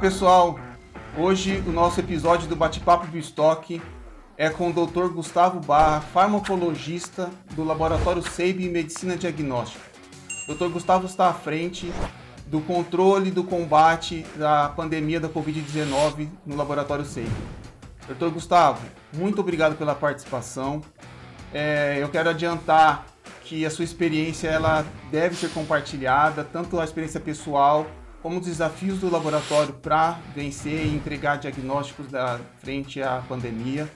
pessoal. Hoje o nosso episódio do Bate-Papo do Estoque é com o Dr. Gustavo Barra, farmacologista do Laboratório SEIB em Medicina Diagnóstica. O Dr. Gustavo está à frente do controle do combate da pandemia da Covid-19 no Laboratório SEIB. Dr. Gustavo, muito obrigado pela participação. É, eu quero adiantar que a sua experiência ela deve ser compartilhada, tanto a experiência pessoal como os desafios do laboratório para vencer e entregar diagnósticos da frente à pandemia.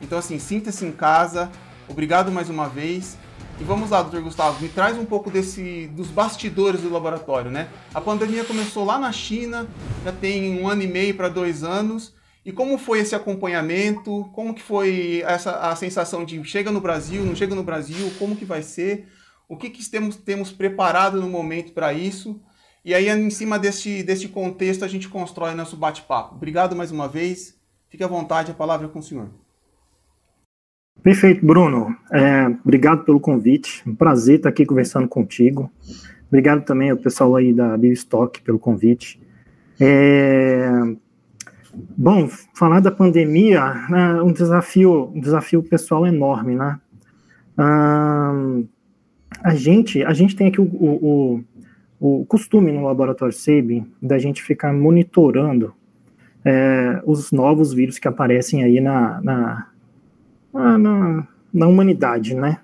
Então, assim, sinta-se em casa. Obrigado mais uma vez. E vamos lá, doutor Gustavo, me traz um pouco desse dos bastidores do laboratório, né? A pandemia começou lá na China, já tem um ano e meio para dois anos. E como foi esse acompanhamento? Como que foi essa a sensação de chega no Brasil, não chega no Brasil? Como que vai ser? O que, que temos, temos preparado no momento para isso? E aí, em cima deste, deste contexto, a gente constrói nosso bate-papo. Obrigado mais uma vez. Fique à vontade, a palavra é com o senhor. Perfeito, Bruno. É, obrigado pelo convite. Um prazer estar aqui conversando contigo. Obrigado também ao pessoal aí da Biostock pelo convite. É, bom, falar da pandemia é um desafio, um desafio pessoal enorme, né? a gente, a gente tem aqui o, o, o costume no laboratório SEBI da gente ficar monitorando é, os novos vírus que aparecem aí na, na, na, na humanidade, né?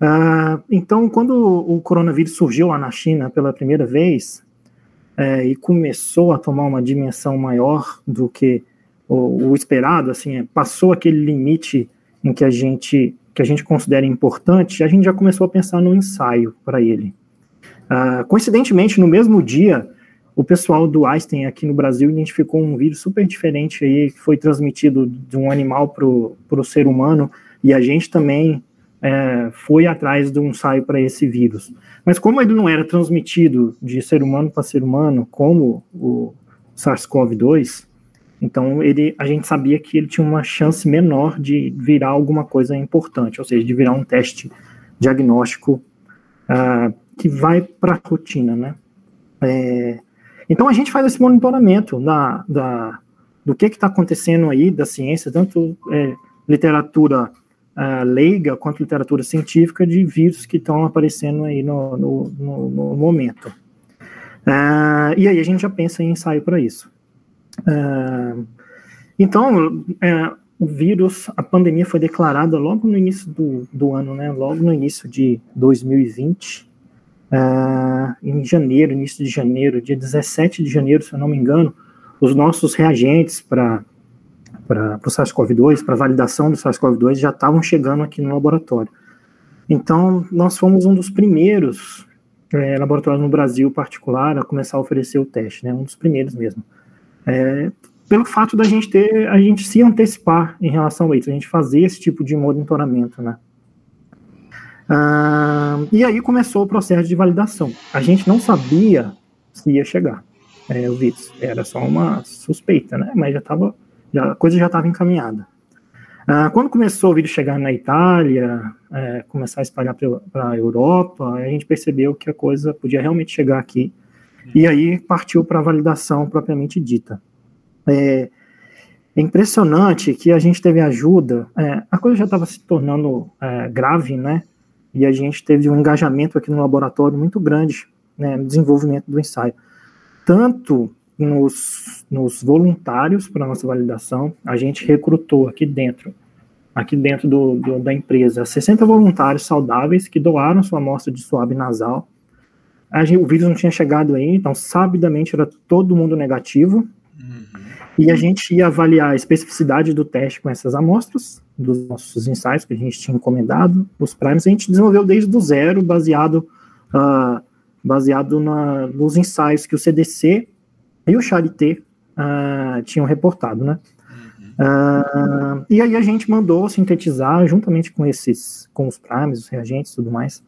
Ah, então, quando o coronavírus surgiu lá na China pela primeira vez é, e começou a tomar uma dimensão maior do que o, o esperado, assim, é, passou aquele limite em que a gente que a gente considera importante, a gente já começou a pensar no ensaio para ele. Ah, coincidentemente, no mesmo dia, o pessoal do Einstein aqui no Brasil identificou um vírus super diferente aí, que foi transmitido de um animal para o ser humano, e a gente também é, foi atrás de um ensaio para esse vírus. Mas como ele não era transmitido de ser humano para ser humano, como o SARS-CoV-2, então ele, a gente sabia que ele tinha uma chance menor de virar alguma coisa importante, ou seja, de virar um teste diagnóstico uh, que vai para a rotina, né? É, então a gente faz esse monitoramento da, da do que está acontecendo aí da ciência, tanto é, literatura uh, leiga quanto literatura científica de vírus que estão aparecendo aí no, no, no, no momento. Uh, e aí a gente já pensa em ensaio para isso. Uh, então, é, o vírus, a pandemia foi declarada logo no início do, do ano, né? Logo no início de 2020, uh, em janeiro, início de janeiro, dia 17 de janeiro, se eu não me engano, os nossos reagentes para para o SARS-CoV-2, para validação do SARS-CoV-2, já estavam chegando aqui no laboratório. Então, nós fomos um dos primeiros é, laboratórios no Brasil particular a começar a oferecer o teste, né, um dos primeiros mesmo. É, pelo fato da gente ter, a gente se antecipar em relação a isso, a gente fazer esse tipo de monitoramento, né. Ah, e aí começou o processo de validação. A gente não sabia se ia chegar é, o vírus, era só uma suspeita, né, mas já estava a coisa já estava encaminhada. Ah, quando começou o vírus chegar na Itália, é, começar a espalhar para a Europa, a gente percebeu que a coisa podia realmente chegar aqui, e aí partiu para a validação propriamente dita. É, é, impressionante que a gente teve ajuda, é, a coisa já estava se tornando é, grave, né? E a gente teve um engajamento aqui no laboratório muito grande né, no desenvolvimento do ensaio. Tanto nos, nos voluntários para nossa validação, a gente recrutou aqui dentro, aqui dentro do, do, da empresa, 60 voluntários saudáveis que doaram sua amostra de suave nasal. Gente, o vírus não tinha chegado aí, então sabidamente era todo mundo negativo. Uhum. E a gente ia avaliar a especificidade do teste com essas amostras, dos nossos ensaios que a gente tinha encomendado, os primes, a gente desenvolveu desde o zero, baseado, uh, baseado na, nos ensaios que o CDC e o Charité uh, tinham reportado, né? Uh, e aí a gente mandou sintetizar, juntamente com esses, com os primes, os reagentes e tudo mais,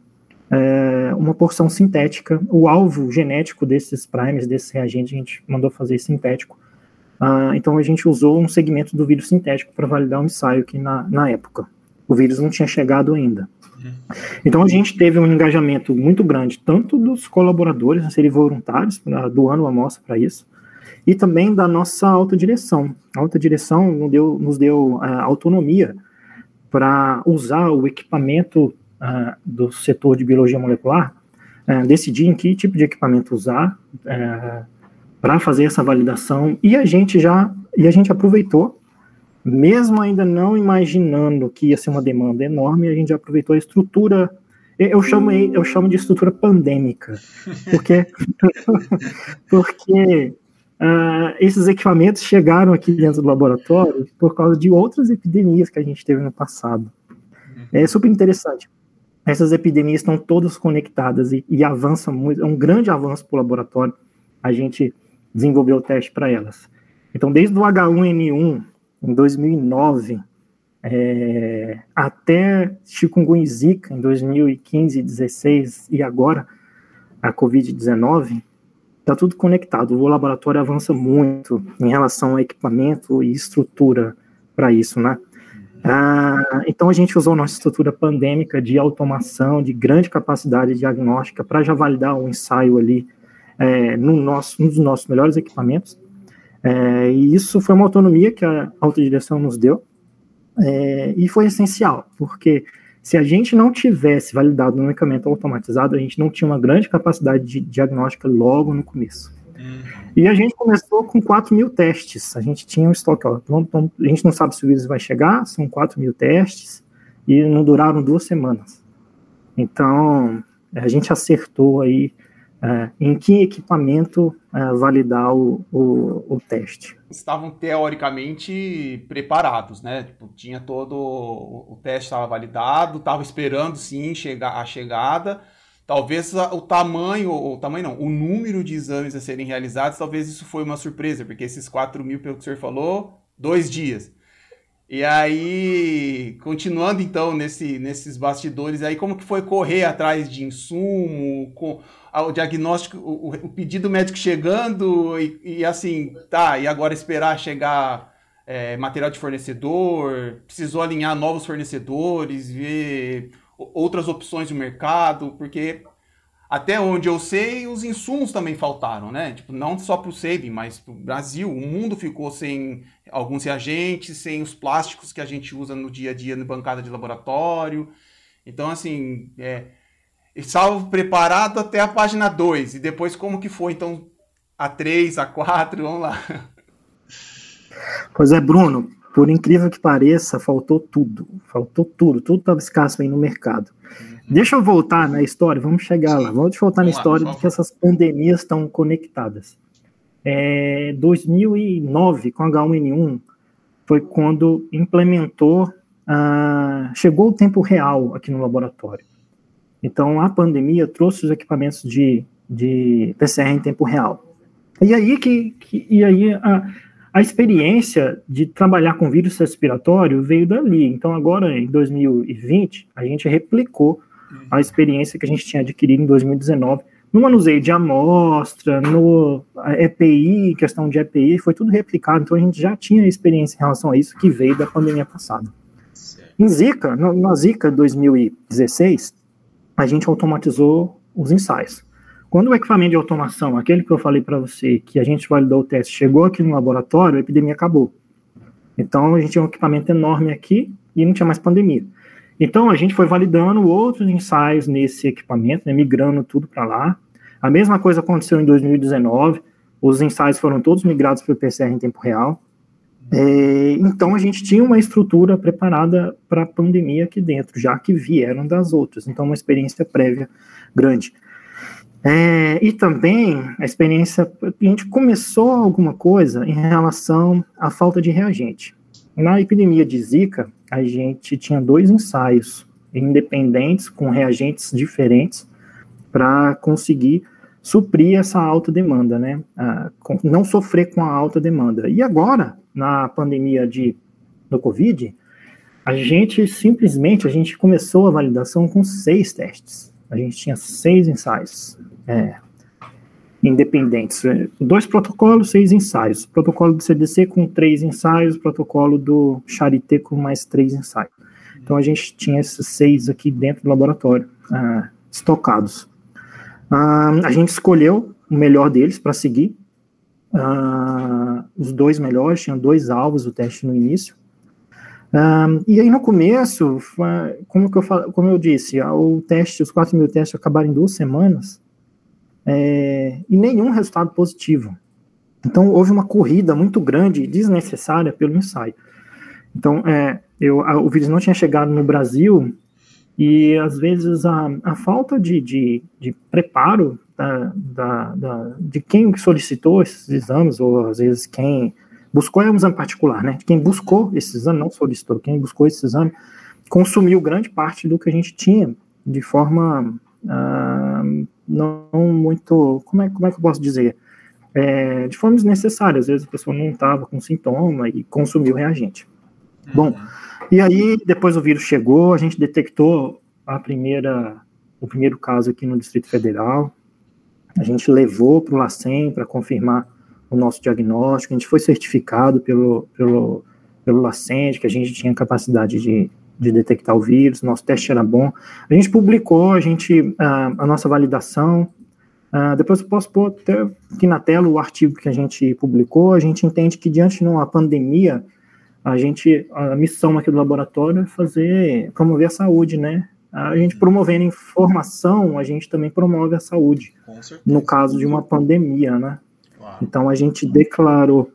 uh, uma porção sintética. O alvo genético desses primes, desses reagentes, a gente mandou fazer sintético. Uh, então a gente usou um segmento do vírus sintético para validar um ensaio aqui na, na época. O vírus não tinha chegado ainda. Então a gente teve um engajamento muito grande, tanto dos colaboradores a serem voluntários, doando uma amostra para isso, e também da nossa autodireção. A autodireção nos deu, nos deu uh, autonomia para usar o equipamento uh, do setor de biologia molecular, uh, decidir em que tipo de equipamento usar para fazer essa validação e a gente já e a gente aproveitou mesmo ainda não imaginando que ia ser uma demanda enorme, a gente aproveitou a estrutura eu chamo, eu chamo de estrutura pandêmica, porque, porque uh, esses equipamentos chegaram aqui dentro do laboratório por causa de outras epidemias que a gente teve no passado. É super interessante. Essas epidemias estão todas conectadas e, e avança muito, é um grande avanço para o laboratório a gente desenvolver o teste para elas. Então, desde o H1N1, em 2009, é, até chikungunya zika em 2015, 16 e agora a Covid-19, está tudo conectado. O laboratório avança muito em relação ao equipamento e estrutura para isso, né? Ah, então a gente usou nossa estrutura pandêmica de automação, de grande capacidade diagnóstica para já validar o ensaio ali é, no nosso, um dos nossos melhores equipamentos. É, e isso foi uma autonomia que a autodireção nos deu é, e foi essencial, porque se a gente não tivesse validado um medicamento automatizado, a gente não tinha uma grande capacidade de diagnóstica logo no começo. Uhum. E a gente começou com 4 mil testes. A gente tinha um estoque, ó, a gente não sabe se o vírus vai chegar, são 4 mil testes, e não duraram duas semanas. Então, a gente acertou aí é, em que equipamento é, validar o, o, o, teste. Estavam teoricamente preparados, né? Tipo, tinha todo o, teste estava validado, estava esperando sim chegar a chegada. Talvez o tamanho, o tamanho não, o número de exames a serem realizados, talvez isso foi uma surpresa, porque esses 4 mil, pelo que o senhor falou, dois dias. E aí, continuando então nesse, nesses bastidores, aí como que foi correr atrás de insumo, com, o diagnóstico, o, o, pedido médico chegando e, e, assim, tá, e agora esperar chegar é, material de fornecedor, precisou alinhar novos fornecedores, ver outras opções do mercado, porque até onde eu sei, os insumos também faltaram, né? Tipo, não só para o Sabin, mas para o Brasil. O mundo ficou sem alguns reagentes, sem os plásticos que a gente usa no dia a dia na bancada de laboratório. Então, assim, é, estava preparado até a página 2. E depois como que foi, então, a 3, a 4, vamos lá. Pois é, Bruno, por incrível que pareça, faltou tudo. Faltou tudo, tudo estava escasso aí no mercado. Uhum. Deixa eu voltar na história, vamos chegar Sim. lá. Vamos voltar vamos na história lá, de que essas pandemias estão conectadas. É, 2009, com H1N1, foi quando implementou, ah, chegou o tempo real aqui no laboratório. Então, a pandemia trouxe os equipamentos de, de PCR em tempo real. E aí, que, que e aí a, a experiência de trabalhar com vírus respiratório veio dali. Então, agora, em 2020, a gente replicou a experiência que a gente tinha adquirido em 2019 no manuseio de amostra, no EPI, questão de EPI, foi tudo replicado. Então, a gente já tinha experiência em relação a isso que veio da pandemia passada. Em Zika, na Zika 2016, a gente automatizou os ensaios. Quando o equipamento de automação, aquele que eu falei para você, que a gente validou o teste, chegou aqui no laboratório, a epidemia acabou. Então, a gente tinha um equipamento enorme aqui e não tinha mais pandemia. Então, a gente foi validando outros ensaios nesse equipamento, né, migrando tudo para lá. A mesma coisa aconteceu em 2019, os ensaios foram todos migrados para o PCR em tempo real. É, então a gente tinha uma estrutura preparada para a pandemia aqui dentro, já que vieram das outras, então uma experiência prévia grande. É, e também a experiência, a gente começou alguma coisa em relação à falta de reagente. Na epidemia de Zika, a gente tinha dois ensaios independentes, com reagentes diferentes, para conseguir suprir essa alta demanda, né? Ah, não sofrer com a alta demanda. E agora, na pandemia de, do Covid, a gente simplesmente, a gente começou a validação com seis testes. A gente tinha seis ensaios é, independentes. Dois protocolos, seis ensaios. Protocolo do CDC com três ensaios, protocolo do Charité com mais três ensaios. Então a gente tinha esses seis aqui dentro do laboratório, ah, estocados. Ah, a gente escolheu o melhor deles para seguir, uh, os dois melhores, tinham dois alvos o teste no início. Uh, e aí no começo, como, que eu, como eu disse, o teste, os 4 mil testes acabaram em duas semanas, é, e nenhum resultado positivo. Então houve uma corrida muito grande e desnecessária pelo ensaio. Então é, eu, a, o vírus não tinha chegado no Brasil e às vezes a, a falta de, de, de preparo da, da, de quem solicitou esses exames, ou às vezes quem buscou, é um exame particular, né? Quem buscou esse exame, não solicitou, quem buscou esse exame, consumiu grande parte do que a gente tinha de forma ah, não muito, como é, como é que eu posso dizer? É, de forma desnecessária, às vezes a pessoa não estava com sintoma e consumiu reagente. Uhum. Bom, e aí depois o vírus chegou, a gente detectou a primeira, o primeiro caso aqui no Distrito Federal, a gente levou para o LACEN para confirmar o nosso diagnóstico, a gente foi certificado pelo, pelo, pelo LACEN, que a gente tinha capacidade de, de detectar o vírus, nosso teste era bom. A gente publicou, a gente, a, a nossa validação, Uh, depois eu posso pôr aqui na tela o artigo que a gente publicou. A gente entende que diante de uma pandemia, a gente, a missão aqui do laboratório é fazer, promover a saúde, né? A gente promovendo informação, a gente também promove a saúde. No caso de uma pandemia, né? Claro. Então a gente declarou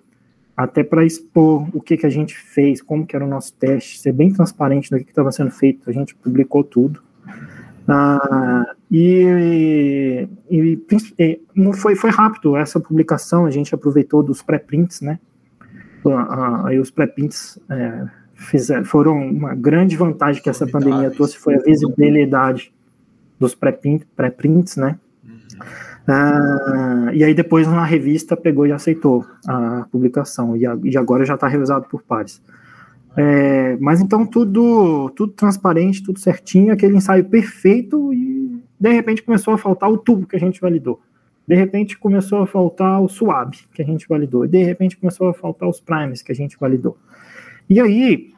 até para expor o que, que a gente fez, como que era o nosso teste, ser bem transparente do que estava sendo feito, a gente publicou tudo. Ah, e, e, e, foi, foi rápido essa publicação, a gente aproveitou dos pré-prints, né? Aí os pré-prints é, fizeram, foram uma grande vantagem que essa pandemia trouxe foi a visibilidade dos pré-prints, né? Uhum. Ah, e aí depois na revista pegou e aceitou a publicação, e, a, e agora já está revisado por pares. É, mas então tudo, tudo transparente, tudo certinho, aquele ensaio perfeito e de repente começou a faltar o tubo que a gente validou. De repente começou a faltar o suave que a gente validou. E de repente começou a faltar os primes que a gente validou. E aí,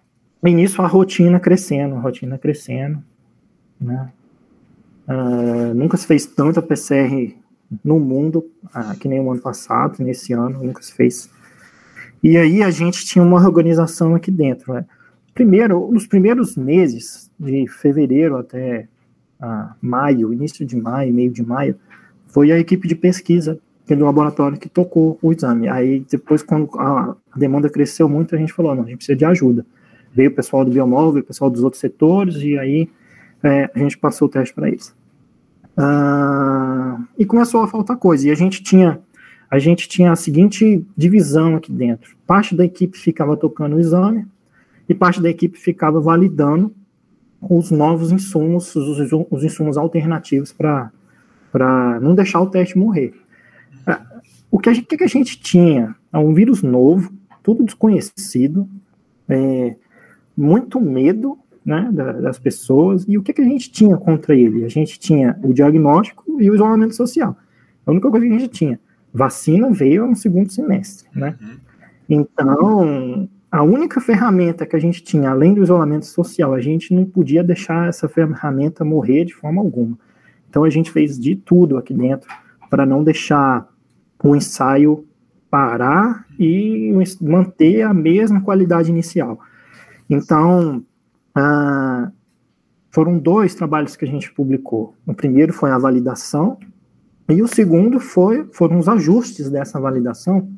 início a rotina crescendo, a rotina crescendo, né? Uh, nunca se fez tanta PCR no mundo, uh, que nem o ano passado, nesse ano, nunca se fez. E aí a gente tinha uma organização aqui dentro. Né? Primeiro, nos primeiros meses, de fevereiro até uh, maio, início de maio, meio de maio, foi a equipe de pesquisa do laboratório que tocou o exame. Aí depois, quando a demanda cresceu muito, a gente falou, não, a gente precisa de ajuda. Veio o pessoal do biomóvel, o pessoal dos outros setores, e aí é, a gente passou o teste para eles. Ah, e começou a faltar coisa. E a gente tinha a gente tinha a seguinte divisão aqui dentro. Parte da equipe ficava tocando o exame e parte da equipe ficava validando os novos insumos, os, os insumos alternativos para não deixar o teste morrer. O que a gente, que a gente tinha? É um vírus novo, tudo desconhecido, é, muito medo né, das pessoas. E o que, que a gente tinha contra ele? A gente tinha o diagnóstico e o isolamento social. A única coisa que a gente tinha. Vacina veio no segundo semestre, né? Uhum. Então, a única ferramenta que a gente tinha, além do isolamento social, a gente não podia deixar essa ferramenta morrer de forma alguma. Então, a gente fez de tudo aqui dentro para não deixar o ensaio parar e manter a mesma qualidade inicial. Então, ah, foram dois trabalhos que a gente publicou. O primeiro foi a validação, e o segundo foi, foram os ajustes dessa validação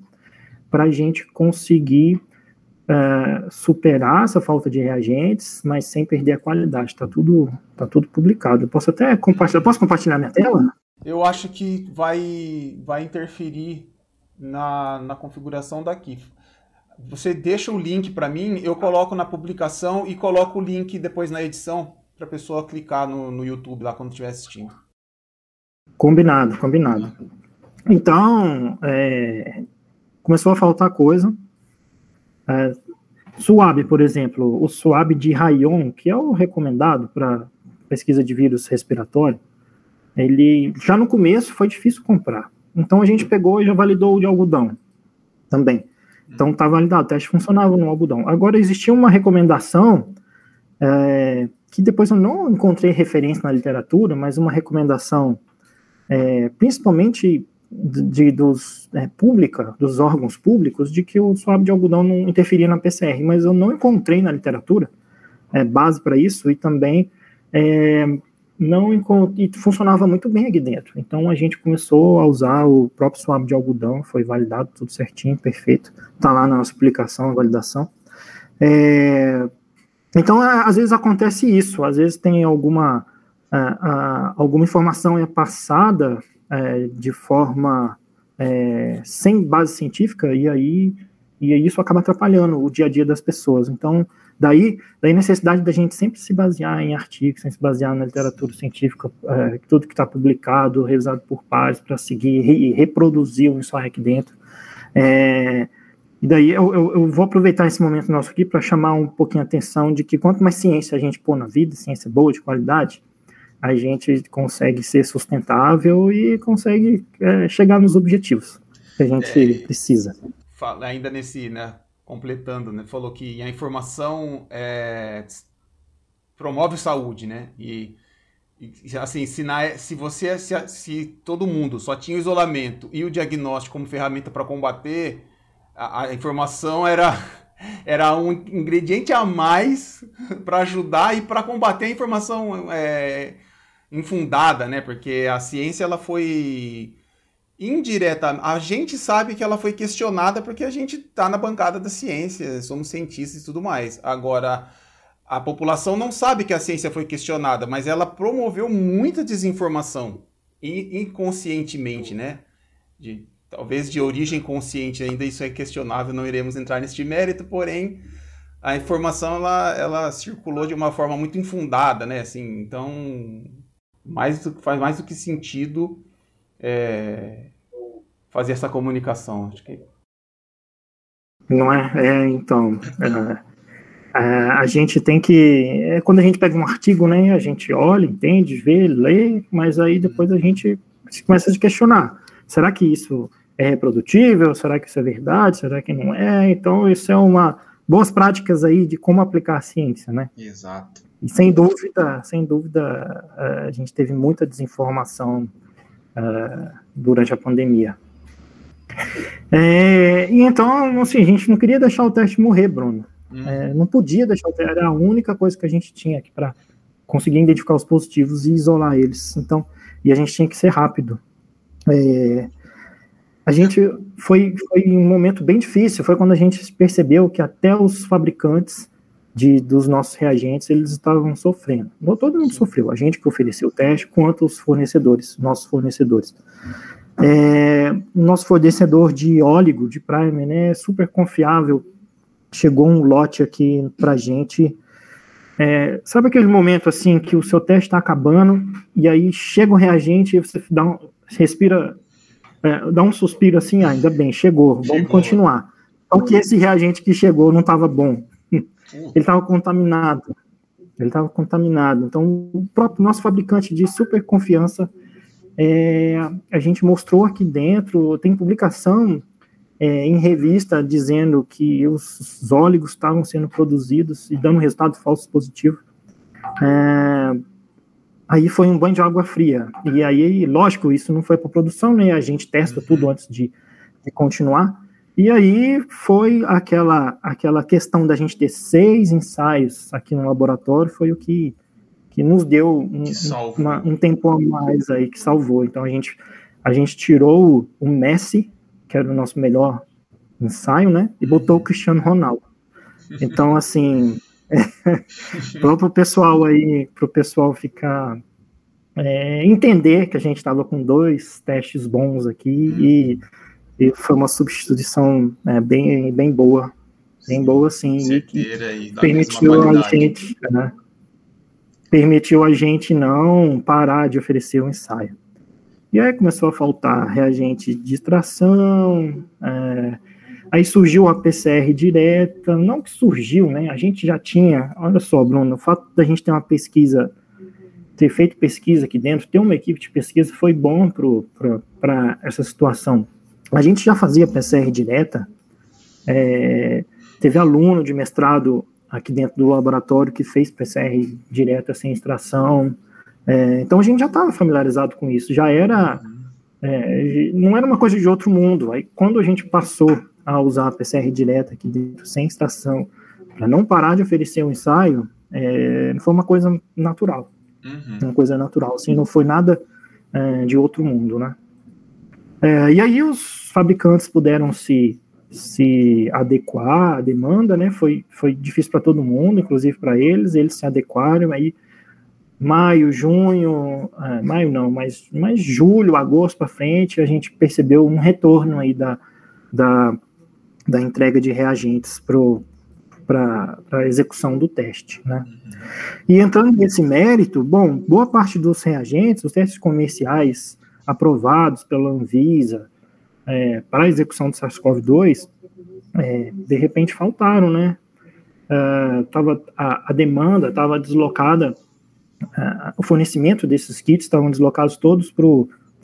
para a gente conseguir ah, superar essa falta de reagentes, mas sem perder a qualidade. Está tudo, tá tudo publicado. Eu posso até compartilhar. Posso compartilhar minha tela? Eu acho que vai, vai interferir na, na configuração daqui você deixa o link para mim, eu coloco na publicação e coloco o link depois na edição para a pessoa clicar no, no YouTube lá quando estiver assistindo. Combinado, combinado. Então, é, começou a faltar coisa. É, por exemplo, o Suab de Rayon, que é o recomendado para pesquisa de vírus respiratório, ele já no começo foi difícil comprar. Então a gente pegou e já validou o de algodão também. Então está validado, o teste funcionava no algodão. Agora existia uma recomendação é, que depois eu não encontrei referência na literatura, mas uma recomendação, é, principalmente de, dos é, pública, dos órgãos públicos, de que o swab de algodão não interferia na PCR, mas eu não encontrei na literatura base para isso e também não e funcionava muito bem aqui dentro. Então a gente começou a usar o próprio swab de algodão, foi validado tudo certinho, perfeito, está lá na nossa publicação, a validação. É, então às vezes acontece isso, às vezes tem alguma alguma informação é passada é, de forma é, sem base científica e aí e isso acaba atrapalhando o dia a dia das pessoas. Então, daí, daí a necessidade da gente sempre se basear em artigos, sempre se basear na literatura científica, é, tudo que está publicado, revisado por pares, para seguir e reproduzir o ensaio aqui dentro. É, e daí eu, eu, eu, vou aproveitar esse momento nosso aqui para chamar um pouquinho a atenção de que quanto mais ciência a gente pôr na vida, ciência boa, de qualidade, a gente consegue ser sustentável e consegue é, chegar nos objetivos que a gente é, precisa. Ainda nesse, né, completando, né, falou que a informação é, promove saúde, né, e, e assim, se, na, se você, se, se, todo mundo só tinha o isolamento e o diagnóstico como ferramenta para combater, a, a informação era era um ingrediente a mais para ajudar e para combater a informação é, infundada, né? Porque a ciência ela foi indireta. A gente sabe que ela foi questionada porque a gente está na bancada da ciência, somos cientistas e tudo mais. Agora, a população não sabe que a ciência foi questionada, mas ela promoveu muita desinformação inconscientemente, né? De, talvez de origem consciente ainda isso é questionável, não iremos entrar neste mérito, porém a informação ela, ela circulou de uma forma muito infundada, né? Assim, então mais do, faz mais do que sentido é, fazer essa comunicação. Acho que... Não é? é então, é, é, a gente tem que. É, quando a gente pega um artigo, né, a gente olha, entende, vê, lê, mas aí depois a gente começa a se questionar. Será que isso é reprodutível? Será que isso é verdade? Será que não é? Então, isso é uma boas práticas aí de como aplicar a ciência, né? Exato. E sem dúvida, sem dúvida, eh, a gente teve muita desinformação uh, durante a pandemia. É, e então, assim, a gente não queria deixar o teste morrer, Bruno. Hum. É, não podia deixar o teste, era a única coisa que a gente tinha aqui para conseguir identificar os positivos e isolar eles. Então, e a gente tinha que ser rápido. É, a gente foi, foi um momento bem difícil, foi quando a gente percebeu que até os fabricantes de, dos nossos reagentes, eles estavam sofrendo. Todo mundo sofreu, a gente que ofereceu o teste, quanto os fornecedores, nossos fornecedores. É, nosso fornecedor de óleo, de primer, né, é super confiável. Chegou um lote aqui para gente. É, sabe aquele momento assim que o seu teste está acabando e aí chega o reagente e você dá um, respira, é, dá um suspiro assim, ah, ainda bem, chegou, vamos chegou. continuar. Só que esse reagente que chegou não estava bom. Ele estava contaminado. Ele estava contaminado. Então, o próprio nosso fabricante de super confiança, é, a gente mostrou aqui dentro, tem publicação é, em revista dizendo que os óleos estavam sendo produzidos e dando resultado falso positivo. É, aí foi um banho de água fria. E aí, lógico, isso não foi para produção, né? A gente testa tudo antes de, de continuar. E aí foi aquela, aquela questão da gente ter seis ensaios aqui no laboratório, foi o que, que nos deu um, uma, um tempo a mais aí, que salvou. Então a gente, a gente tirou o Messi, que era o nosso melhor ensaio, né? E botou o Cristiano Ronaldo. Então, assim, para o pessoal aí, para o pessoal ficar é, entender que a gente estava com dois testes bons aqui e e foi uma substituição é, bem, bem boa, bem boa, sim, e permitiu a gente, né, permitiu a gente não parar de oferecer o ensaio. E aí começou a faltar reagente de extração, é, aí surgiu a PCR direta, não que surgiu, né, a gente já tinha, olha só, Bruno, o fato da gente ter uma pesquisa, ter feito pesquisa aqui dentro, ter uma equipe de pesquisa foi bom para essa situação, a gente já fazia PCR direta, é, teve aluno de mestrado aqui dentro do laboratório que fez PCR direta sem extração, é, então a gente já estava familiarizado com isso, já era É, não era uma coisa de outro mundo. Aí, quando a gente passou a usar a PCR direta aqui dentro, sem estação, para não parar de oferecer o um ensaio, é, foi uma coisa natural. Uhum. Uma coisa natural, assim, não foi nada é, de outro mundo, né? É, e aí os fabricantes puderam se, se adequar à demanda, né? Foi, foi difícil para todo mundo, inclusive para eles, eles se adequaram, aí maio, junho, é, maio não, mas, mas julho, agosto para frente, a gente percebeu um retorno aí da, da, da entrega de reagentes para a execução do teste, né? E entrando nesse mérito, bom, boa parte dos reagentes, os testes comerciais aprovados pela Anvisa é, para a execução do SARS-CoV-2, é, de repente faltaram, né? Uh, tava, a, a demanda estava deslocada uh, o fornecimento desses kits estavam deslocados todos para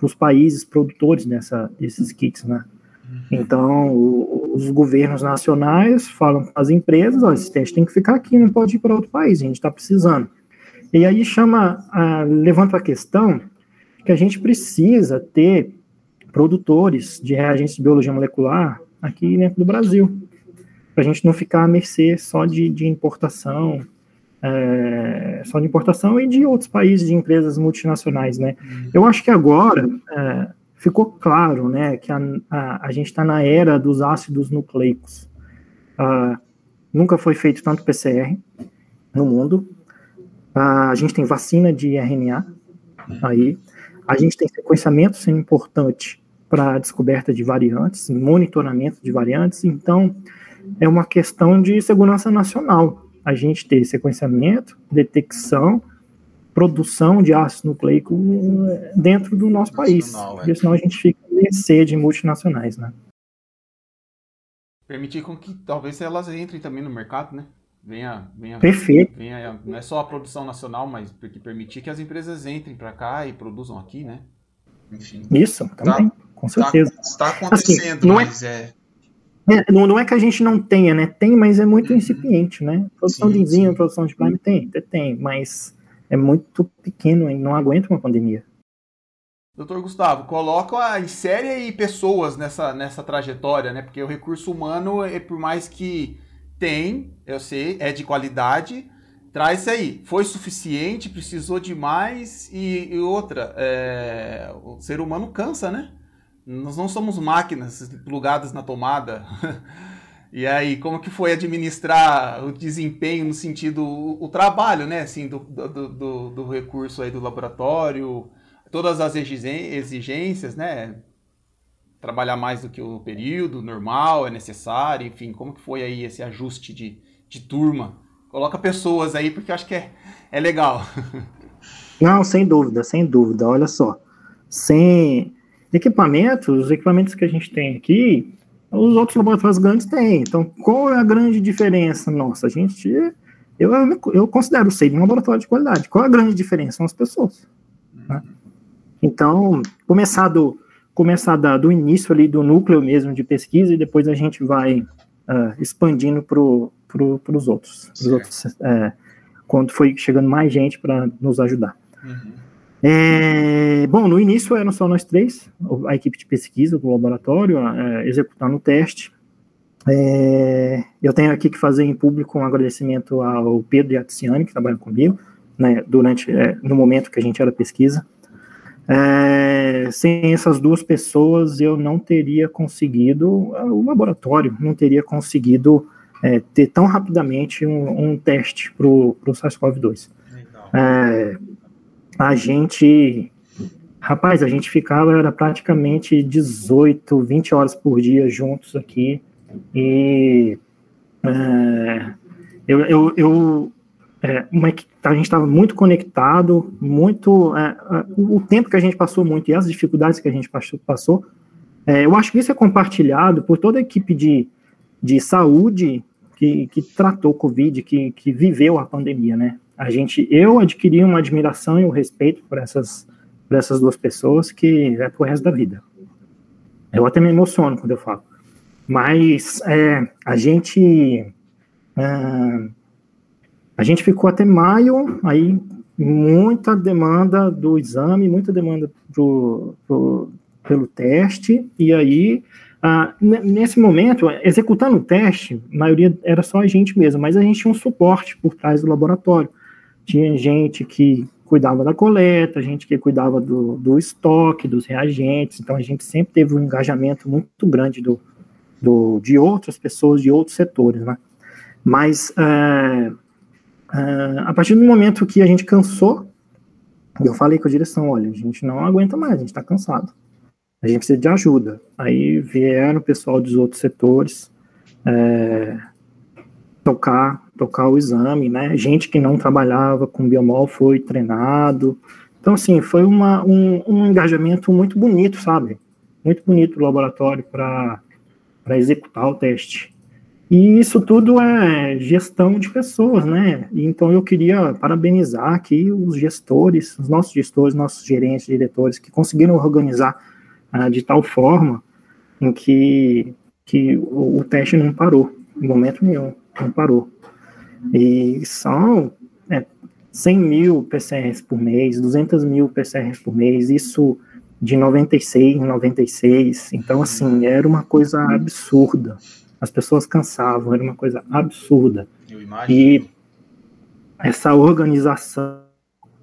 os países produtores dessa, desses kits, né? Então, o, os governos nacionais falam para as empresas, ó, esse teste tem que ficar aqui, não pode ir para outro país, a gente está precisando. E aí chama, levanta a questão que a gente precisa ter produtores de reagentes de biologia molecular aqui dentro do Brasil, para a gente não ficar à mercê só de, de importação, é, só de importação e de outros países, de empresas multinacionais, né? Uhum. Eu acho que agora é, ficou claro, né, que a, a, a gente está na era dos ácidos nucleicos. Uh, nunca foi feito tanto PCR no mundo. Uh, a gente tem vacina de RNA aí. A gente tem sequenciamento sendo importante para a descoberta de variantes, monitoramento de variantes. Então, é uma questão de segurança nacional a gente ter sequenciamento, detecção, produção de ácido nucleico eh, dentro do nosso país. É. Porque senão a gente fica mercê de multinacionais, né? Permitir com que talvez elas entrem também no mercado, né? Venha, venha, Perfeito. Venha, não é só a produção nacional, mas permitir que as empresas entrem para cá e produzam aqui, né? Enfim. Isso, também, tá, com certeza. Está tá acontecendo, assim, não é mas é, é não, não, é que a gente não tenha, né? Tem, mas é muito uhum. incipiente, né? Produção sim, de enzima, produção de prime tem, tem, mas é muito pequeno e não aguenta uma pandemia. Doutor Gustavo, coloca em série aí pessoas nessa, nessa trajetória, né? Porque o recurso humano, é por mais que tem, eu sei, é de qualidade, traz isso aí. Foi suficiente, precisou de mais e, e outra, é, o ser humano cansa, né? Nós não somos máquinas plugadas na tomada. e aí, como que foi administrar o desempenho no sentido, o, o trabalho, né, assim, do, do, do, do, recurso aí do laboratório, todas as exigências, né, trabalhar mais do que o período normal, é necessário, enfim, como que foi aí esse ajuste de, de turma? Coloca pessoas aí, porque eu acho que é, é legal. Não, sem dúvida, sem dúvida, olha só. Sem Equipamentos, os equipamentos que a gente tem aqui, os outros laboratórios grandes têm. Então, qual é a grande diferença? Nossa, a gente. Eu, eu considero o SEIB um laboratório de qualidade. Qual é a grande diferença? São as pessoas. Né? Então, começar do, começar da, do início ali do núcleo mesmo de pesquisa e depois a gente vai uh, expandindo para pro, os outros. Pros outros uh, quando foi chegando mais gente para nos ajudar. Uhum. É, bom, no início eram só nós três, a equipe de pesquisa do laboratório, é, executando o teste. É, eu tenho aqui que fazer em público um agradecimento ao Pedro e a Tiziane, que trabalham comigo, né, durante, é, no momento que a gente era pesquisa. É, sem essas duas pessoas, eu não teria conseguido, o laboratório não teria conseguido é, ter tão rapidamente um, um teste para o SARS-CoV-2. É, a gente. Rapaz, a gente ficava, era praticamente 18, 20 horas por dia juntos aqui. E. É, eu, eu, eu é, uma, a gente estava muito conectado, muito. É, é, o tempo que a gente passou muito e as dificuldades que a gente passou, é, eu acho que isso é compartilhado por toda a equipe de, de saúde que, que tratou Covid, que, que viveu a pandemia, né? a gente, eu adquiri uma admiração e um respeito por essas, por essas duas pessoas que é pro resto da vida. Eu até me emociono quando eu falo. Mas é, a gente é, a gente ficou até maio, aí muita demanda do exame, muita demanda pelo teste, e aí, ah, nesse momento, executando o teste, a maioria era só a gente mesmo, mas a gente tinha um suporte por trás do laboratório. Tinha gente que cuidava da coleta, gente que cuidava do, do estoque, dos reagentes, então a gente sempre teve um engajamento muito grande do, do, de outras pessoas, de outros setores, né? Mas é, é, a partir do momento que a gente cansou, eu falei com a direção, olha, a gente não aguenta mais, a gente está cansado, a gente precisa de ajuda. Aí vieram o pessoal dos outros setores é, tocar, tocar o exame, né? Gente que não trabalhava com biomol foi treinado. Então, assim, foi uma, um, um engajamento muito bonito, sabe? Muito bonito o laboratório para executar o teste. E isso tudo é gestão de pessoas, né? Então eu queria parabenizar aqui os gestores, os nossos gestores, nossos gerentes, diretores, que conseguiram organizar uh, de tal forma em que, que o, o, teste não parou, em momento nenhum, não parou. E são é, 100 mil PCRs por mês, 200 mil PCRs por mês, isso de 96 em 96. Então, assim, era uma coisa absurda as pessoas cansavam, era uma coisa absurda. E essa organização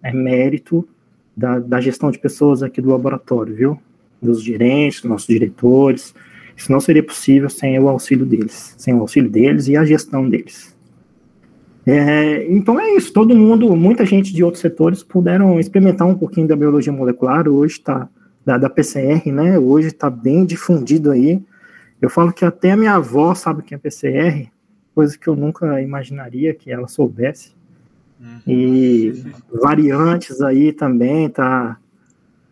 é mérito da, da, gestão de pessoas aqui do laboratório, viu? Dos gerentes, dos nossos diretores. Isso não seria possível sem o auxílio deles, sem o auxílio deles e a gestão deles. É, então é isso, todo mundo, muita gente de outros setores puderam experimentar um pouquinho da biologia molecular, hoje está, da, da PCR, né, hoje está bem difundido aí, eu falo que até a minha avó sabe o que é PCR, coisa que eu nunca imaginaria que ela soubesse. Uhum. E variantes aí também, tá?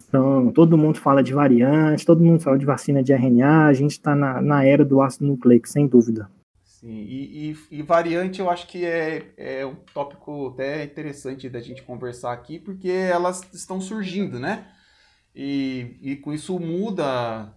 Então, todo mundo fala de variantes, todo mundo fala de vacina de RNA, a gente está na, na era do ácido nucleico, sem dúvida. Sim, e, e, e, variante eu acho que é, é um tópico até interessante da gente conversar aqui, porque elas estão surgindo, né? E, e com isso muda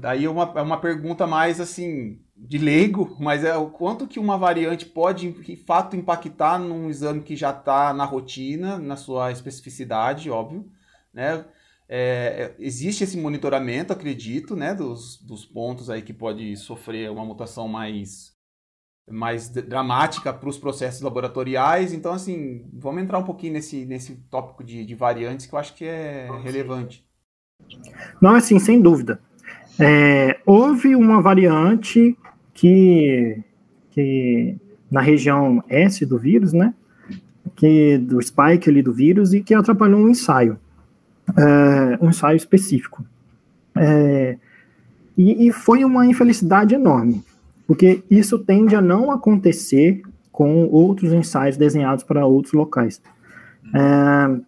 Daí é uma, é uma pergunta mais assim de leigo, mas é o quanto que uma variante pode de fato impactar num exame que já está na rotina, na sua especificidade, óbvio, né? É, existe esse monitoramento, acredito, né, dos, dos pontos aí que pode sofrer uma mutação mais mais dramática para os processos laboratoriais. Então, assim, vamos entrar um pouquinho nesse, nesse tópico de, de variantes que eu acho que é relevante. Não, assim, sem dúvida. É, houve uma variante que, que na região S do vírus, né? Que, do spike ali do vírus e que atrapalhou um ensaio, é, um ensaio específico. É, e, e, foi uma infelicidade enorme, porque isso tende a não acontecer com outros ensaios desenhados para outros locais. É,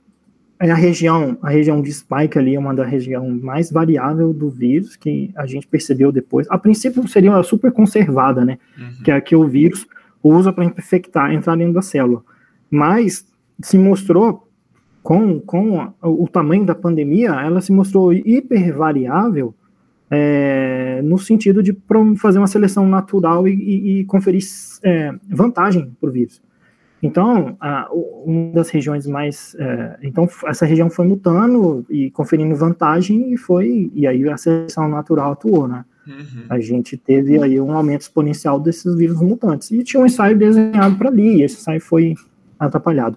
é a região, a região de spike ali é uma da região mais variável do vírus que a gente percebeu depois. A princípio seria uma super conservada, né? Uhum. Que é a que o vírus usa para infectar, entrar dentro da célula. Mas se mostrou com, com o tamanho da pandemia, ela se mostrou hiper variável é, no sentido de fazer uma seleção natural e, e, e conferir é, vantagem para o vírus. Então, a, uma das regiões mais. É, então, essa região foi mutando e conferindo vantagem, e foi. E aí a seleção natural atuou, né? Uhum. A gente teve aí um aumento exponencial desses vírus mutantes. E tinha um ensaio desenhado para ali, e esse ensaio foi atrapalhado.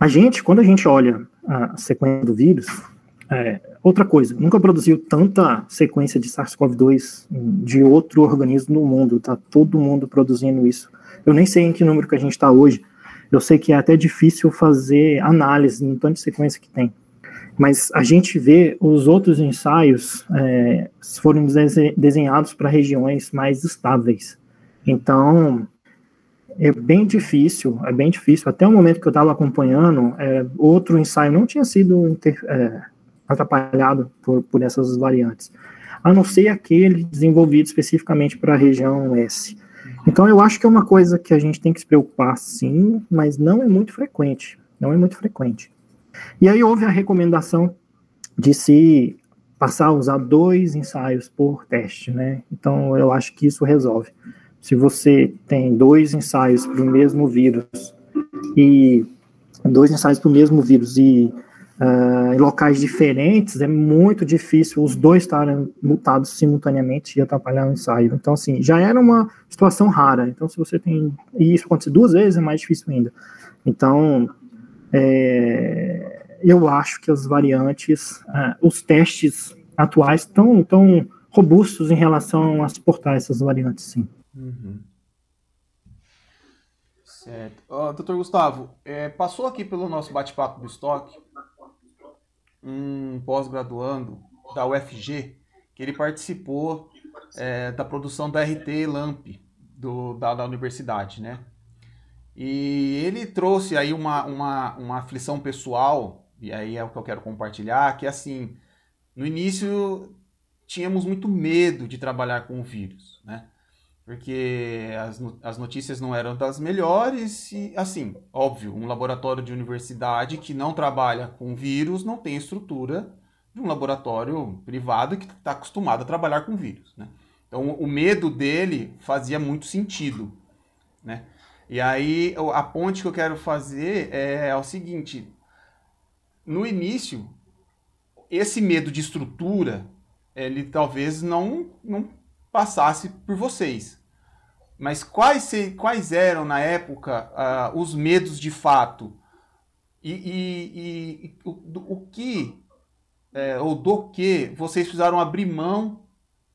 A gente, quando a gente olha a sequência do vírus, é, outra coisa, nunca produziu tanta sequência de SARS-CoV-2 de outro organismo no mundo, tá todo mundo produzindo isso eu nem sei em que número que a gente está hoje. Eu sei que é até difícil fazer análise no tanto de sequência que tem. Mas a gente vê os outros ensaios é, foram desenhados para regiões mais estáveis. Então, é bem difícil, é bem difícil. Até o momento que eu estava acompanhando, é, outro ensaio não tinha sido inter, é, atrapalhado por, por essas variantes, a não ser aquele desenvolvido especificamente para a região S. Então eu acho que é uma coisa que a gente tem que se preocupar sim, mas não é muito frequente. Não é muito frequente. E aí houve a recomendação de se passar a usar dois ensaios por teste, né? Então eu acho que isso resolve. Se você tem dois ensaios para o mesmo vírus e dois ensaios para o mesmo vírus e uh, em locais diferentes, é muito difícil os dois estarem mutados simultaneamente e atrapalhar o ensaio. Então, assim, já era uma situação rara. Então, se você tem. E isso acontecer duas vezes, é mais difícil ainda. Então, é, eu acho que as variantes, uh, os testes atuais estão tão robustos em relação a suportar essas variantes, sim. Uhum. Certo. Uh, doutor Gustavo, é, passou aqui pelo nosso bate-papo do estoque um pós-graduando da UFG, que ele participou é, da produção da RT LAMP do, da, da universidade, né? E ele trouxe aí uma, uma, uma aflição pessoal, e aí é o que eu quero compartilhar, que assim, no início tínhamos muito medo de trabalhar com o vírus, né? Porque as, as notícias não eram das melhores e, assim, óbvio, um laboratório de universidade que não trabalha com vírus não tem estrutura de um laboratório privado que está acostumado a trabalhar com vírus, né? Então, o medo dele fazia muito sentido, né? E aí, a ponte que eu quero fazer é, é o seguinte: no início, esse medo de estrutura, ele talvez não, não passasse por vocês. Mas quais, quais eram, na época, uh, os medos de fato? E, e, e o, o, que, é, ou do que, vocês precisaram abrir mão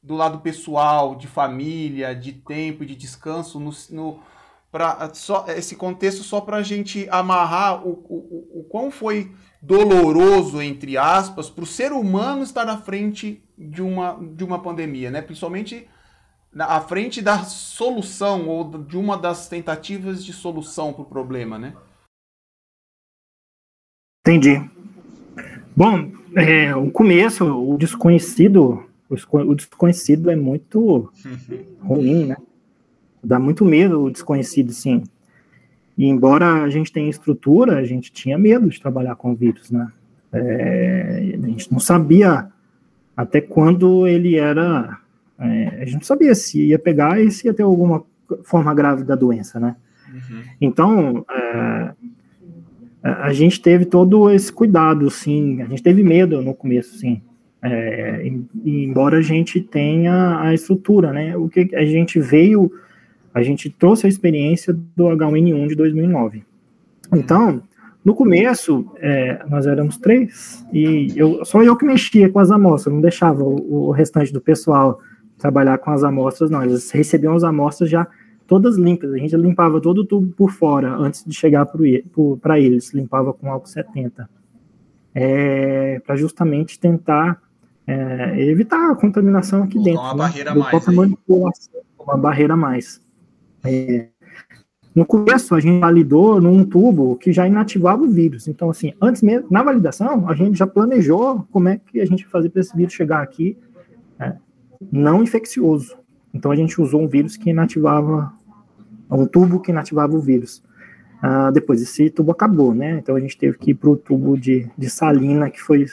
do lado pessoal, de família, de tempo, de descanso, no, no para só esse contexto só para a gente amarrar o, o, o quão foi doloroso entre aspas para o ser humano estar à frente de uma de uma pandemia, né? Principalmente à frente da solução ou de uma das tentativas de solução para o problema, né? Entendi. Bom, é, o começo, o desconhecido, o desconhecido é muito ruim, né? Dá muito medo o desconhecido, sim. E embora a gente tenha estrutura, a gente tinha medo de trabalhar com o vírus, né? É, a gente não sabia até quando ele era. É, a gente não sabia se ia pegar e se ia ter alguma forma grave da doença, né? Uhum. Então, é, a gente teve todo esse cuidado, sim. A gente teve medo no começo, sim. É, embora a gente tenha a estrutura, né? O que a gente veio a gente trouxe a experiência do H1N1 de 2009. Então, no começo, é, nós éramos três, e eu, só eu que mexia com as amostras, não deixava o, o, restante do pessoal trabalhar com as amostras, não. Eles recebiam as amostras já todas limpas, a gente limpava todo o tubo por fora antes de chegar para eles, limpava com álcool 70. É, para justamente tentar é, evitar a contaminação aqui dentro. Uma né, barreira mais. Uma barreira a mais. É, no começo, a gente validou num tubo que já inativava o vírus. Então, assim, antes mesmo, na validação, a gente já planejou como é que a gente ia fazer para esse vírus chegar aqui é, não infeccioso. Então, a gente usou um vírus que inativava, um tubo que inativava o vírus. Uh, depois, esse tubo acabou, né? Então, a gente teve que ir para o tubo de, de salina que foi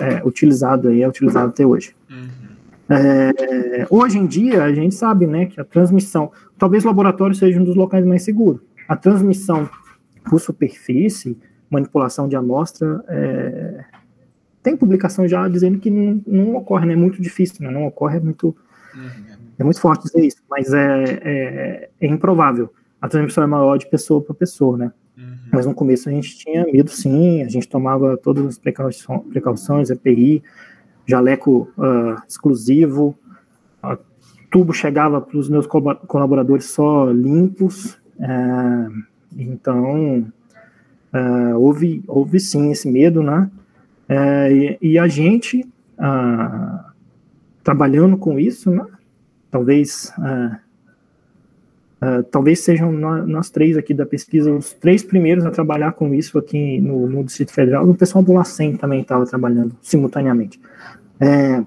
é, utilizado aí, é utilizado até hoje. Uhum. É, hoje em dia, a gente sabe né, que a transmissão, talvez o laboratório seja um dos locais mais seguros. A transmissão por superfície, manipulação de amostra, é, tem publicação já dizendo que não, não ocorre, né, é muito difícil, né, não ocorre, é muito, é muito forte dizer isso, mas é, é, é improvável. A transmissão é maior de pessoa para pessoa, né? Uhum. Mas no começo a gente tinha medo, sim, a gente tomava todas as precauções, precauções EPI, jaleco uh, exclusivo, uh, tubo chegava para os meus colaboradores só limpos, uh, então uh, houve, houve sim esse medo, né? E, e, a gente trabalhando com isso, né? Talvez Uh, talvez sejam nós, três aqui da pesquisa os três primeiros a trabalhar com isso aqui no, no Distrito Federal. O pessoal do LACEN também estava trabalhando simultaneamente. É,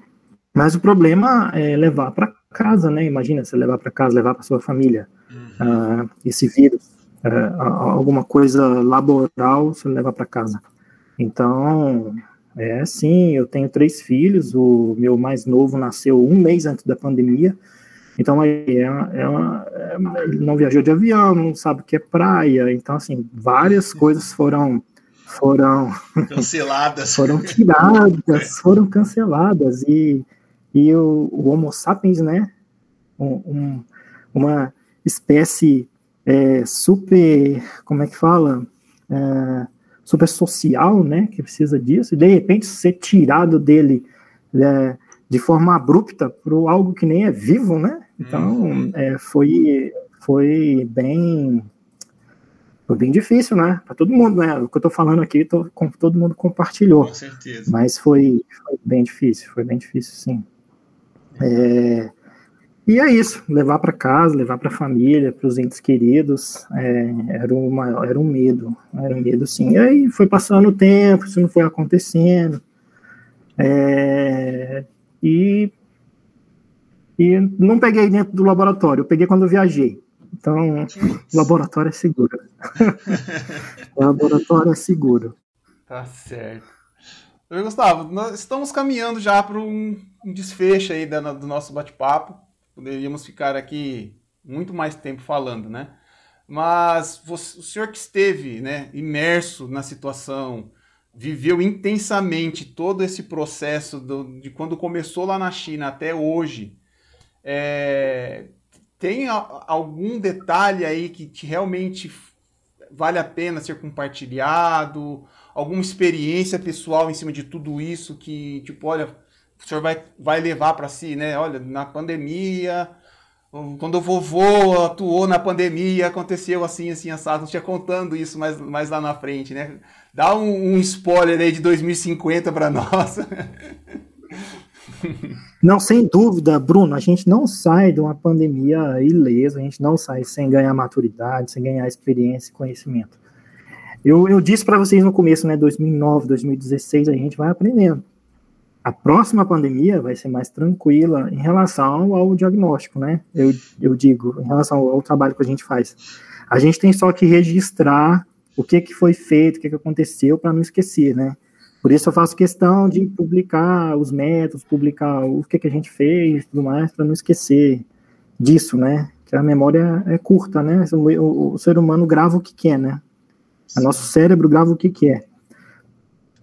mas o problema é levar para casa, né? Imagina você levar para casa, levar para sua família uhum. uh, esse vírus, uh, alguma coisa laboral, você levar para casa. Então, é sim, eu tenho três filhos, o meu mais novo nasceu um mês antes da pandemia, então aí é, é uma, é, ele não viajou de avião, não sabe o que é praia, então assim, várias coisas foram foram canceladas. foram tiradas, foram canceladas. E, e o, o Homo sapiens, né? Um, um, uma espécie é, super, como é que fala? É, super social, né? Que precisa disso. E de repente ser tirado dele é, de forma abrupta para algo que nem é vivo, né? Então uhum. é, foi, foi bem foi bem difícil, né? Para todo mundo, né? O que eu tô falando aqui, tô, todo mundo compartilhou. Com certeza. Mas foi, foi bem difícil, foi bem difícil, sim. É, e é isso, levar para casa, levar para a família, para os entes queridos, é, era, uma, era um medo, era um medo sim. E aí foi passando o tempo, isso não foi acontecendo, é, e, e não peguei dentro do laboratório, eu peguei quando eu viajei. Então, o laboratório é seguro. o laboratório é seguro. Tá certo. Gustavo, nós estamos caminhando já para um, um, desfecho aí da, do nosso bate-papo. Poderíamos ficar aqui muito mais tempo falando, né? Mas você, o senhor que esteve né, imerso na situação, viveu intensamente todo esse processo do, de quando começou lá na China até hoje, é, tem a, algum detalhe aí que te realmente vale a pena ser compartilhado? Alguma experiência pessoal em cima de tudo isso que, tipo, olha, o senhor vai, vai levar para si, né? Olha, na pandemia, quando o vovô atuou na pandemia, aconteceu assim, assim, assado. Não tinha contando isso mais, mais lá na frente, né? Dá um, um spoiler aí de 2050 para nós. Não, sem dúvida, Bruno, a gente não sai de uma pandemia ilesa, a gente não sai sem ganhar maturidade, sem ganhar experiência e conhecimento. Eu, eu disse para vocês no começo, né, 2009, 2016, a gente vai aprendendo. A próxima pandemia vai ser mais tranquila em relação ao diagnóstico, né? Eu, eu digo, em relação ao, ao trabalho que a gente faz. A gente tem só que registrar o que, que foi feito, o que, que aconteceu, para não esquecer, né? Por isso eu faço questão de publicar os métodos, publicar o que, que a gente fez, tudo mais, para não esquecer disso, né? Que a memória é curta, né? O, o, ser humano grava o que quer, né? O nosso cérebro grava o que quer.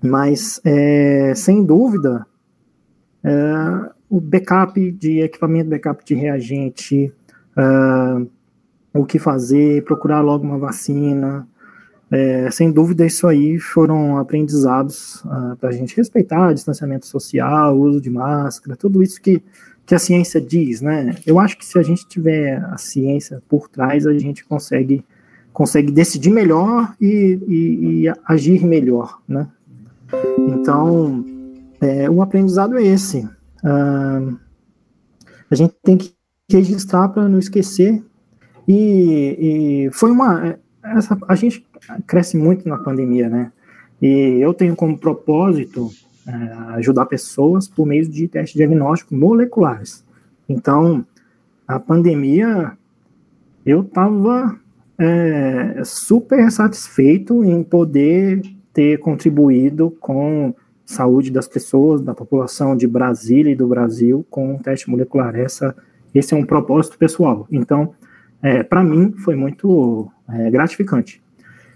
Mas, é, sem dúvida, é, o backup de equipamento, backup de reagente, é, o que fazer, procurar logo uma vacina, é, sem dúvida, isso aí foram aprendizados uh, ah, para a gente respeitar distanciamento social, uso de máscara, tudo isso que, que a ciência diz, né? Eu acho que se a gente tiver a ciência por trás, a gente consegue, consegue decidir melhor e, e, e agir melhor, né? Então, é, o aprendizado é esse. Uh, a gente tem que registrar para não esquecer. E, e foi uma. Essa, a gente cresce muito na pandemia, né? E eu tenho como propósito é, ajudar pessoas por meio de testes diagnósticos moleculares. Então, a pandemia, eu estava é, super satisfeito em poder ter contribuído com saúde das pessoas, da população de Brasília e do Brasil com o teste molecular. Essa, esse é um propósito pessoal. Então, é, para mim, foi muito é, gratificante.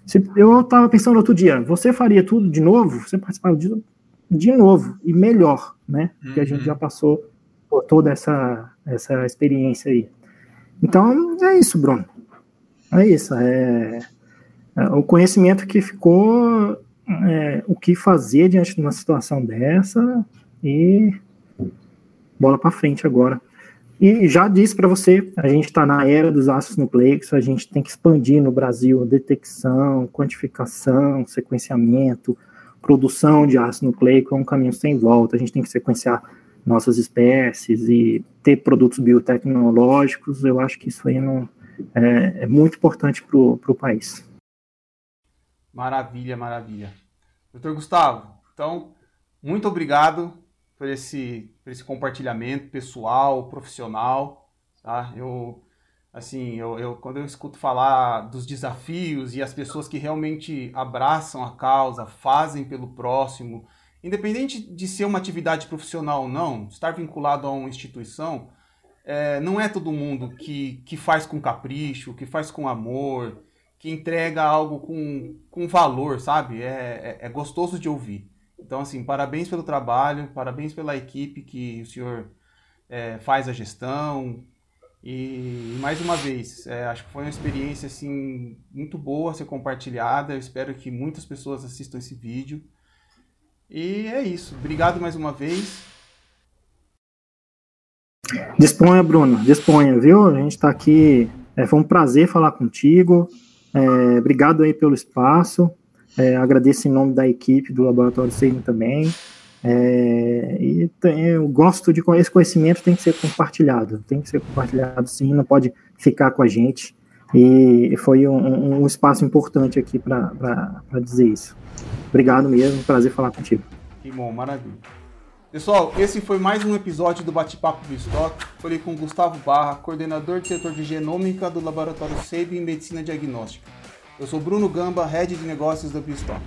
Se, eu estava pensando outro dia, você faria tudo de novo? Você participava disso de novo e melhor, né? Porque a gente uhum. já passou por toda essa, essa experiência aí. Então, é isso, Bruno. É isso. É o conhecimento que ficou, é, o que fazer diante de uma situação dessa e bola para frente agora. E já disse para você, a gente está na era dos ácidos nucleicos, a gente tem que expandir no Brasil detecção, quantificação, sequenciamento, produção de ácido nucleico é um caminho sem volta. A gente tem que sequenciar nossas espécies e ter produtos biotecnológicos. Eu acho que isso aí não, é, é muito importante para o país. Maravilha, maravilha. Doutor Gustavo, então, muito obrigado por esse, por esse compartilhamento pessoal, profissional, tá? Eu, assim, eu, eu, quando eu escuto falar dos desafios e as pessoas que realmente abraçam a causa, fazem pelo próximo, independente de ser uma atividade profissional ou não, estar vinculado a uma instituição, é, não é todo mundo que, que faz com capricho, que faz com amor, que entrega algo com, com valor, sabe? É, é, é gostoso de ouvir. Então, assim, parabéns pelo trabalho, parabéns pela equipe que o senhor é, faz a gestão. E, mais uma vez, é, acho que foi uma experiência assim, muito boa a ser compartilhada. Eu espero que muitas pessoas assistam esse vídeo. E é isso. Obrigado mais uma vez. Disponha, Bruno, disponha, viu? A gente está aqui. É, foi um prazer falar contigo. É, obrigado aí pelo espaço. É, agradeço em nome da equipe do Laboratório Seino também. É, e tem, eu gosto de esse conhecimento tem que ser compartilhado, tem que ser compartilhado sim, não pode ficar com a gente. E foi um, um espaço importante aqui para dizer isso. Obrigado mesmo, prazer falar contigo. Que bom, maravilha. Pessoal, esse foi mais um episódio do Bate-Papo Estoque. Falei com Gustavo Barra, coordenador do setor de genômica do Laboratório SEB em Medicina Diagnóstica. Eu sou Bruno Gamba, head de negócios da Bistock.